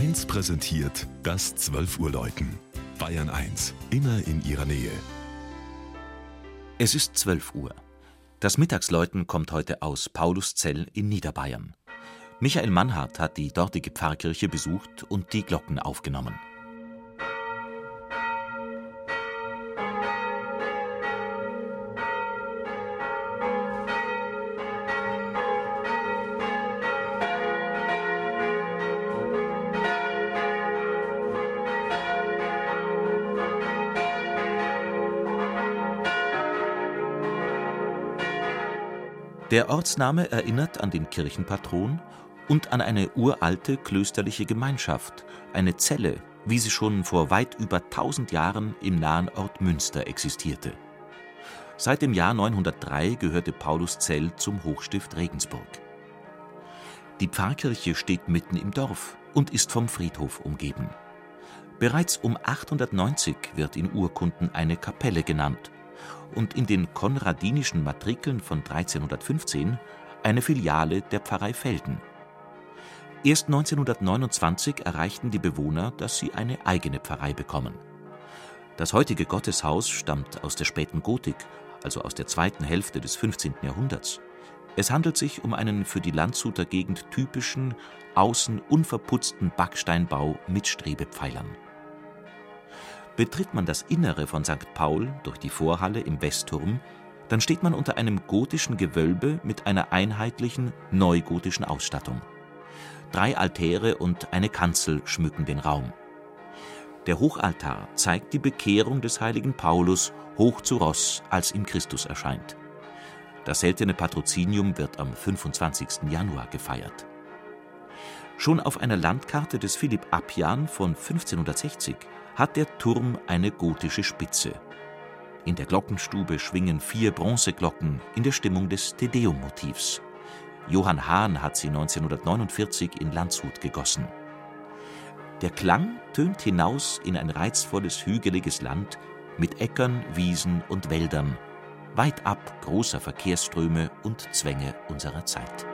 1 präsentiert das 12 Uhr Läuten. Bayern 1, immer in ihrer Nähe. Es ist 12 Uhr. Das Mittagsläuten kommt heute aus Pauluszell in Niederbayern. Michael Mannhardt hat die dortige Pfarrkirche besucht und die Glocken aufgenommen. Der Ortsname erinnert an den Kirchenpatron und an eine uralte klösterliche Gemeinschaft, eine Zelle, wie sie schon vor weit über 1000 Jahren im nahen Ort Münster existierte. Seit dem Jahr 903 gehörte Pauluszell zum Hochstift Regensburg. Die Pfarrkirche steht mitten im Dorf und ist vom Friedhof umgeben. Bereits um 890 wird in Urkunden eine Kapelle genannt und in den konradinischen Matrikeln von 1315 eine Filiale der Pfarrei Velden. Erst 1929 erreichten die Bewohner, dass sie eine eigene Pfarrei bekommen. Das heutige Gotteshaus stammt aus der späten Gotik, also aus der zweiten Hälfte des 15. Jahrhunderts. Es handelt sich um einen für die Landshuter Gegend typischen, außen unverputzten Backsteinbau mit Strebepfeilern. Betritt man das Innere von St. Paul durch die Vorhalle im Westturm, dann steht man unter einem gotischen Gewölbe mit einer einheitlichen neugotischen Ausstattung. Drei Altäre und eine Kanzel schmücken den Raum. Der Hochaltar zeigt die Bekehrung des heiligen Paulus hoch zu Ross, als ihm Christus erscheint. Das seltene Patrozinium wird am 25. Januar gefeiert. Schon auf einer Landkarte des Philipp Appian von 1560 hat der Turm eine gotische Spitze. In der Glockenstube schwingen vier Bronzeglocken in der Stimmung des Tedeum-Motivs. Johann Hahn hat sie 1949 in Landshut gegossen. Der Klang tönt hinaus in ein reizvolles, hügeliges Land mit Äckern, Wiesen und Wäldern, weit ab großer Verkehrsströme und Zwänge unserer Zeit.